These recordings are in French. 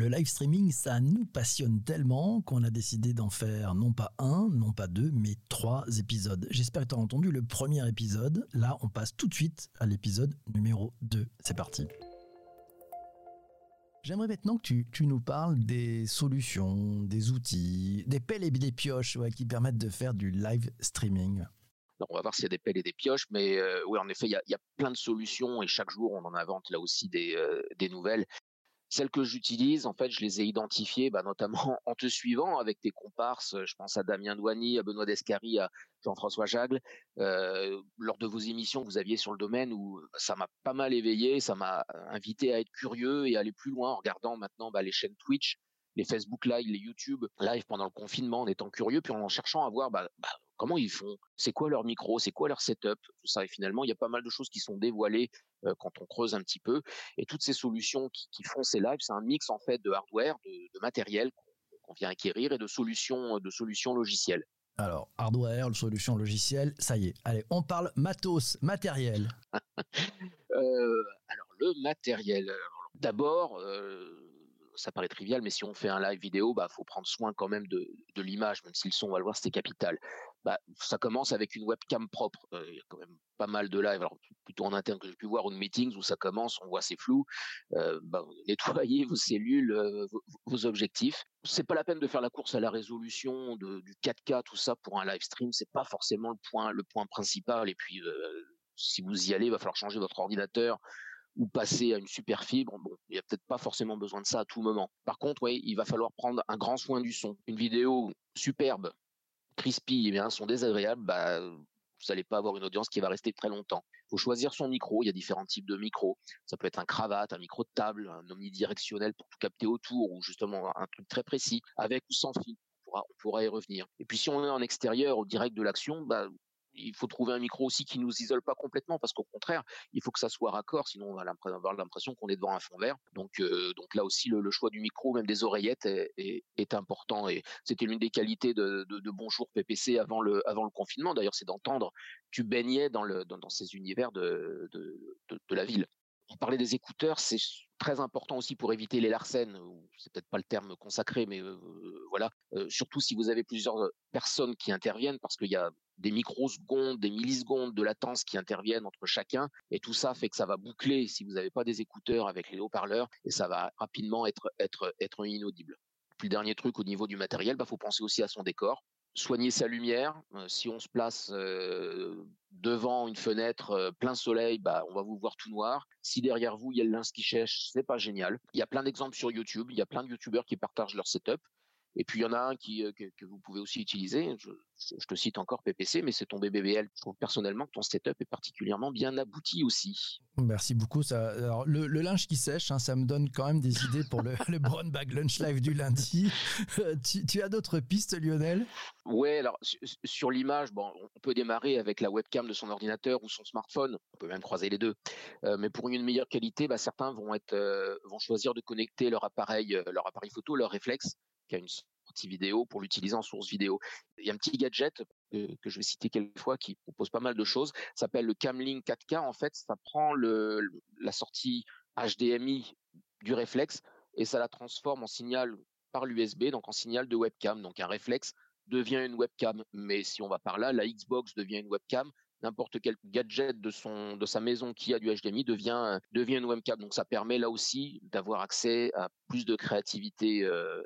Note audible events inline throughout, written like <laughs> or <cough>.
Le live streaming, ça nous passionne tellement qu'on a décidé d'en faire non pas un, non pas deux, mais trois épisodes. J'espère que tu as entendu le premier épisode. Là, on passe tout de suite à l'épisode numéro 2. C'est parti. J'aimerais maintenant que tu, nous parles des solutions, des outils, des pelles et des pioches qui permettent de faire du live streaming. on va voir s'il y a des pelles et des pioches, mais euh, oui, en effet, il y, a, plein de solutions et chaque jour, on en invente là aussi des, euh, des nouvelles. Celles que j'utilise, en fait, je les ai identifiées, bah, notamment <laughs> en te suivant avec tes comparses. Je pense à Damien Douany, à Benoît Descari, à Jean-François Jagle. Euh, lors de vos émissions vous aviez sur le domaine, où ça m'a pas mal éveillé, ça m'a invité à être curieux et à aller plus loin en regardant maintenant bah, les chaînes Twitch, les Facebook Live, les YouTube Live pendant le confinement, en étant curieux, puis en cherchant à voir bah, comment ils font, c'est quoi leur micro, c'est quoi leur setup, tout ça. Et finalement, il y a pas mal de choses qui sont dévoilées euh, quand on creuse un petit peu. Et toutes ces solutions qui, qui font ces lives, c'est un mix en fait de hardware, de, de matériel qu'on vient acquérir et de solutions, de solutions logicielles. Alors, hardware, solutions logicielles, ça y est. Allez, on parle matos, matériel. <laughs> euh, alors, le matériel. D'abord, euh, ça paraît trivial, mais si on fait un live vidéo, bah faut prendre soin quand même de, de l'image, même si le son, on va le voir, c'était capital. Bah, ça commence avec une webcam propre. Euh, il y a quand même pas mal de live, alors plutôt en interne que j'ai pu voir, ou de meetings où ça commence, on voit c'est flou. Euh, bah, <laughs> nettoyez vos cellules, euh, vos, vos, objectifs. C'est pas la peine de faire la course à la résolution du 4K, tout ça pour un live stream. C'est pas forcément le point, le point principal. Et puis, euh, si vous y allez, il va falloir changer votre ordinateur ou passer à une super fibre, bon, il n'y a peut-être pas forcément besoin de ça à tout moment. Par contre, oui, il va falloir prendre un grand soin du son. Une vidéo superbe, crispy et bien un son désagréable, bah, vous n'allez pas avoir une audience qui va rester très longtemps. Il faut choisir son micro. Il y a différents types de micros. Ça peut être un cravate, un micro de table, un omnidirectionnel pour tout capter autour, ou justement un truc très précis, avec ou sans fil. On pourra, on pourra y revenir. Et puis si on est en extérieur, au direct de l'action, bah, il faut trouver un micro aussi qui nous isole pas complètement parce qu'au contraire, il faut que ça soit raccord, sinon on va avoir l'impression qu'on est devant un fond vert. Donc, euh, donc là aussi, le, choix du micro, même des oreillettes, est, important. Et c'était l'une des qualités de, de, Bonjour PPC avant le, confinement. D'ailleurs, c'est d'entendre tu baignais dans, le, dans, ces univers de, de la ville. On parlait des écouteurs, c'est très important aussi pour éviter les larcènes. C'est peut-être pas le terme consacré, mais voilà. Surtout si vous avez plusieurs personnes qui interviennent, parce qu'il y a des microsecondes, des millisecondes de latence qui interviennent entre chacun. Et tout ça fait que ça va boucler si vous n'avez pas des écouteurs avec les haut-parleurs et ça va rapidement être, être, être inaudible. Puis le dernier truc au niveau du matériel, bah, faut penser aussi à son décor. Soigner sa lumière. Si on se place devant une fenêtre plein soleil, bah, on va vous voir tout noir. Si derrière vous il y a le lynx qui chèche, c'est pas génial. Il y a plein d'exemples sur YouTube. Il y a plein de YouTubeurs qui partagent leur setup. Et puis il y en a un qui que, que vous pouvez aussi utiliser. Je, je te cite encore PPC, mais c'est ton BBBL. Je trouve personnellement que ton setup est particulièrement bien abouti aussi. Merci beaucoup. Ça, alors, le, le linge qui sèche, hein, ça me donne quand même des idées pour le, <laughs> le Brown Bag Lunch Live du lundi. tu, tu, as d'autres pistes, Lionel? Ouais, alors sur l'image, bon, on peut démarrer avec la webcam de son ordinateur ou son smartphone. On peut même croiser les deux. Euh, mais pour une meilleure qualité, bah, certains vont être euh, vont choisir de connecter leur appareil, euh, leur appareil photo, leur réflexe, qui a une sortie vidéo pour l'utiliser en source vidéo. Il y a un petit gadget que, je vais citer quelques fois qui propose pas mal de choses. S'appelle le Camlink 4K. En fait, ça prend la sortie HDMI du réflexe et ça la transforme en signal par l'USB, donc en signal de webcam. Donc un réflexe devient une webcam. Mais si on va par là, la Xbox devient une webcam, n'importe quel gadget de son de sa maison qui a du HDMI devient devient une webcam. Donc ça permet là aussi d'avoir accès à plus de créativité, euh,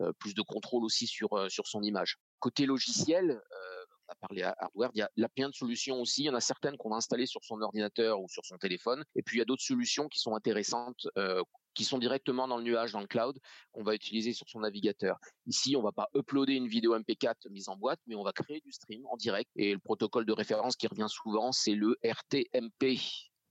euh, plus de contrôle aussi sur euh, sur son image. Côté logiciel, on a parlé à hardware, il y a, il y a plein de solutions aussi. Il y en a certaines qu'on a installées sur son ordinateur ou sur son téléphone, et puis il y a d'autres solutions qui sont intéressantes qui sont directement dans le nuage, dans le cloud, qu'on va utiliser sur son navigateur. Ici, on va pas uploader une vidéo MP4 mise en boîte, mais on va créer du stream en direct. Et le protocole de référence qui revient souvent, c'est le RTMP.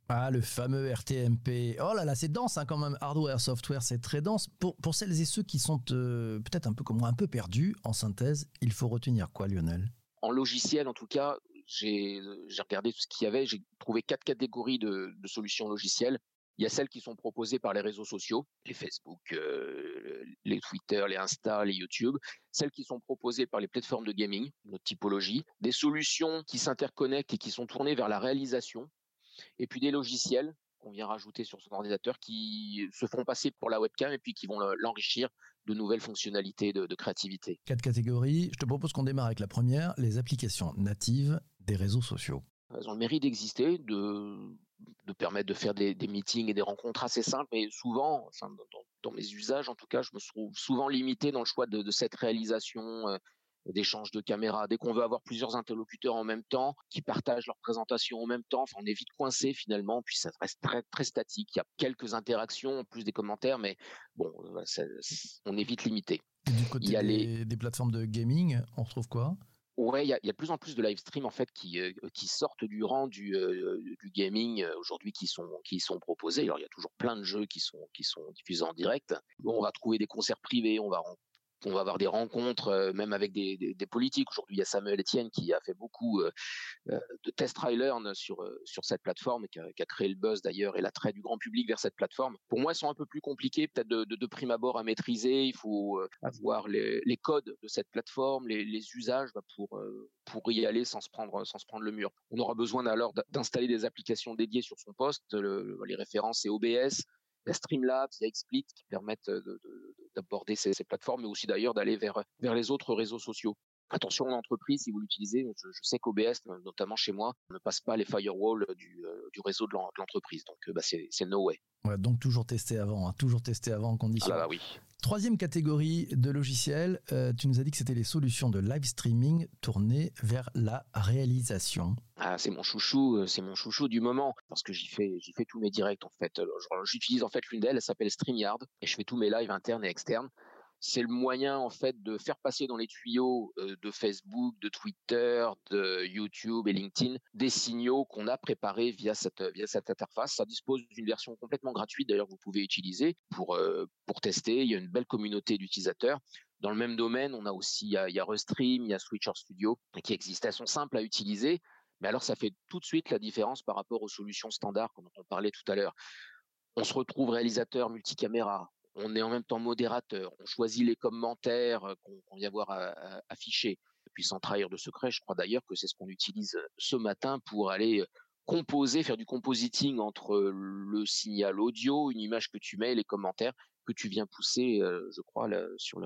Ah, le fameux RTMP. Oh là là, c'est dense hein, quand même. Hardware, software, c'est très dense. Pour, pour celles et ceux qui sont euh, peut-être un peu comme moi, un peu perdus en synthèse, il faut retenir quoi, Lionel? En logiciel, en tout cas, j'ai regardé tout ce qu'il y avait. J'ai trouvé quatre catégories de, de solutions logicielles. Il y a celles qui sont proposées par les réseaux sociaux, les Facebook, euh, les Twitter, les Insta, les YouTube. Celles qui sont proposées par les plateformes de gaming, notre typologie. Des solutions qui s'interconnectent et qui sont tournées vers la réalisation. Et puis des logiciels qu'on vient rajouter sur son ordinateur qui se font passer pour la webcam et puis qui vont l'enrichir de nouvelles fonctionnalités de, de créativité. Quatre catégories. Je te propose qu'on démarre avec la première, les applications natives des réseaux sociaux. Elles ont le mérite d'exister, de, de permettre de faire des, des, meetings et des rencontres assez simples, mais souvent, enfin, dans, dans, mes usages en tout cas, je me trouve souvent limité dans le choix de, de cette réalisation euh, d'échange de caméras. Dès qu'on veut avoir plusieurs interlocuteurs en même temps, qui partagent leur présentation en même temps, enfin, on est vite coincé finalement, puis ça reste très, très statique. Il y a quelques interactions, en plus des commentaires, mais bon, ça, on est vite limité. Et du côté il y a des, les... des plateformes de gaming, on retrouve quoi? Ouais, il y a, de plus en plus de live stream en fait qui, euh, qui sortent du rang du, euh, gaming euh, aujourd'hui qui sont qui sont proposés. Alors il y a toujours plein de jeux qui sont qui sont diffusés en direct. On va trouver des concerts privés, on va on va avoir des rencontres, euh, même avec des, des, des politiques. Aujourd'hui, il y a Samuel Etienne qui a fait beaucoup euh, euh de test try learn sur sur cette plateforme, qui a, qui a créé le buzz d'ailleurs et l'attrait du grand public vers cette plateforme. Pour moi, elles sont un peu plus compliquées, peut-être de, de, de, prime abord à maîtriser. Il faut avoir les, les codes de cette plateforme, les, les usages bah, pour pour y aller sans se prendre sans se prendre le mur. On aura besoin alors d'installer des applications dédiées sur son poste. Le, les références c'est OBS, il y a Streamlabs, il y a XSplit qui permettent d'aborder ces, ces, plateformes, mais aussi d'ailleurs d'aller vers, vers les autres réseaux sociaux. Attention, l'entreprise, si vous l'utilisez, je, je, sais qu'OBS, notamment chez moi, ne passe pas les firewalls du, euh, du réseau de l'entreprise. Donc, euh, bah, c'est no way. Ouais, donc, toujours tester avant, hein, toujours tester avant en condition. Ah bah oui. Troisième catégorie de logiciels, euh, tu nous as dit que c'était les solutions de live streaming tournées vers la réalisation. Ah, c'est mon chouchou, euh, c'est mon chouchou du moment parce que j'y fais, j'y fais tous mes directs en fait. J'utilise en fait l'une d'elles, elle s'appelle StreamYard et je fais tous mes lives internes et externes c'est le moyen en fait de faire passer dans les tuyaux de Facebook, de Twitter, de YouTube et LinkedIn des signaux qu'on a préparés via cette via cette interface. Ça dispose d'une version complètement gratuite d'ailleurs que vous pouvez utiliser pour pour tester. Il y a une belle communauté d'utilisateurs. Dans le même domaine, on a aussi il y a Restream, il y a Switcher Studio qui existent. Elles sont simples à utiliser, mais alors ça fait tout de suite la différence par rapport aux solutions standards dont on parlait tout à l'heure. On se retrouve réalisateur multicaméra, on est en même temps modérateur, on choisit les commentaires euh, qu'on qu vient voir euh, euh, affichés. Et puis sans trahir de secret, je crois d'ailleurs que c'est ce qu'on utilise ce matin pour aller composer, faire du compositing entre le signal audio, une image que tu mets, les commentaires que tu viens pousser, je crois, sur,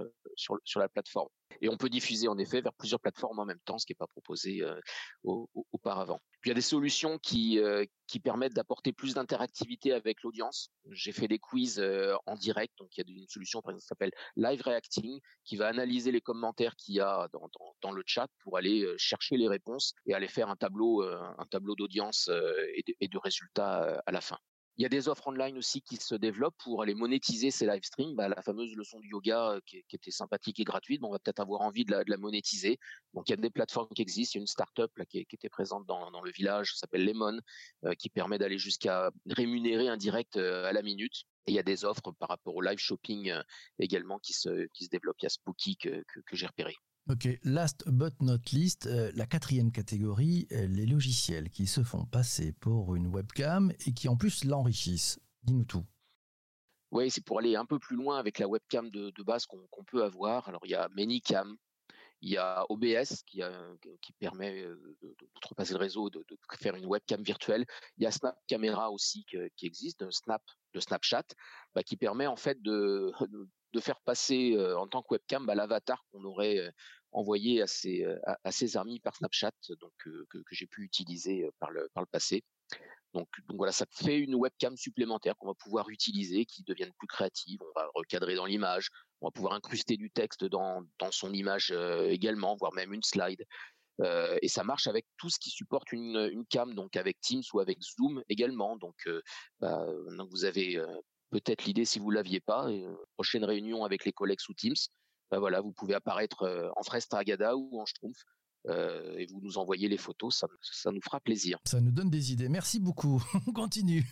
la plateforme. Et on peut diffuser en effet vers plusieurs plateformes en même temps, ce qui n'est pas proposé euh, au, auparavant. Puis il y a des solutions qui, euh, qui permettent d'apporter plus d'interactivité avec l'audience. J'ai fait des quiz euh, en direct, donc il y a une solution qui s'appelle Live Reacting, qui va analyser les commentaires qu'il y a dans, le chat pour aller chercher les réponses et aller faire un tableau, d'audience et de résultats à la fin. Il y a des offres online aussi qui se développent pour aller monétiser ces live streams. Bah, la fameuse leçon du yoga euh, qui, était sympathique et gratuite, on va peut-être avoir envie de la, monétiser. Donc il y a des plateformes qui existent. Il y a une start-up là, qui, était présente dans, le village, s'appelle Lemon, euh, qui permet d'aller jusqu'à rémunérer un direct euh, à la minute. Et il y a des offres par rapport au live shopping également qui se, développent. Il y a Spooky que, que, que j'ai repéré. Ok, last but not least, euh, la quatrième catégorie, euh, les logiciels qui se font passer pour une webcam et qui en plus l'enrichissent. Dis-nous tout. Oui, c'est pour aller un peu plus loin avec la webcam de, de base qu'on qu peut avoir. Alors il y a Manycam, il y a OBS qui, a, permet euh, d'outrepasser le réseau, de, de, faire une webcam virtuelle. Il y a Snap Camera aussi qui existe, de Snap, de Snapchat, bah, qui permet en fait de, <laughs> de faire passer en tant que webcam bah, l'avatar qu'on aurait envoyé à ses, euh, à, à ses amis par Snapchat, donc que, que j'ai pu utiliser par le, par le passé. Donc, donc, voilà, ça fait une webcam supplémentaire qu'on va pouvoir utiliser, qui devienne plus créative. On va recadrer dans l'image, on va pouvoir incruster du texte dans, dans son image euh, également, voire même une slide. Euh, et ça marche avec tout ce qui supporte une, une cam, donc avec Teams ou avec Zoom également. Donc, euh, bah, donc vous avez peut-être l'idée si vous l'aviez pas. Prochaine réunion avec les collègues sous Teams, bah voilà, vous pouvez apparaître en fraise Tagada ou en Schtroumpf euh, et vous nous envoyez les photos, ça, ça, nous fera plaisir. Ça nous donne des idées. Merci beaucoup. <laughs> On continue.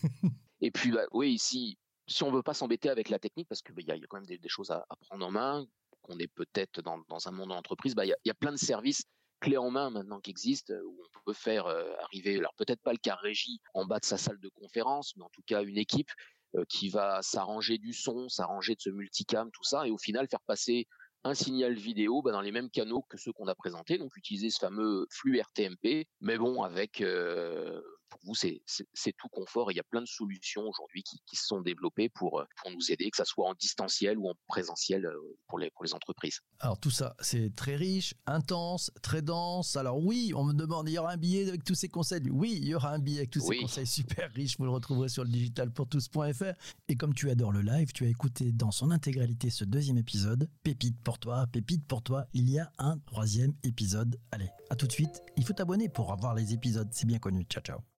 et puis, bah, oui, si, si on veut pas s'embêter avec la technique, parce qu'il bah, y, y, a quand même des, des choses à, à, prendre en main, qu'on est peut-être dans, dans, un monde d'entreprise, bah, il y, y, a plein de services clés en main maintenant qui existent où on peut faire euh, arriver, alors peut-être pas le cas régie en bas de sa salle de conférence, mais en tout cas une équipe euh, qui va s'arranger du son, s'arranger de ce multicam, tout ça, et au final faire passer un signal vidéo bah, dans les mêmes canaux que ceux qu'on a présentés, donc utiliser ce fameux flux RTMP, mais bon, avec euh, pour vous, c'est tout confort. il y a plein de solutions aujourd'hui qui, se sont développées pour, pour nous aider, que ce soit en distanciel ou en présentiel pour les, pour les entreprises. Alors tout ça, c'est très riche, intense, très dense. Alors oui, on me demande, il y aura un billet avec tous ces conseils? Oui, il y aura un billet avec tous ces conseils super riches. Vous le retrouverez sur le digitalpourtous.fr. Et comme tu adores le live, tu as écouté dans son intégralité ce deuxième épisode. Pépite pour toi, pépite pour toi. Il y a un troisième épisode. Allez, à tout de suite. Il faut t'abonner pour avoir les épisodes. C'est bien connu. Ciao, ciao.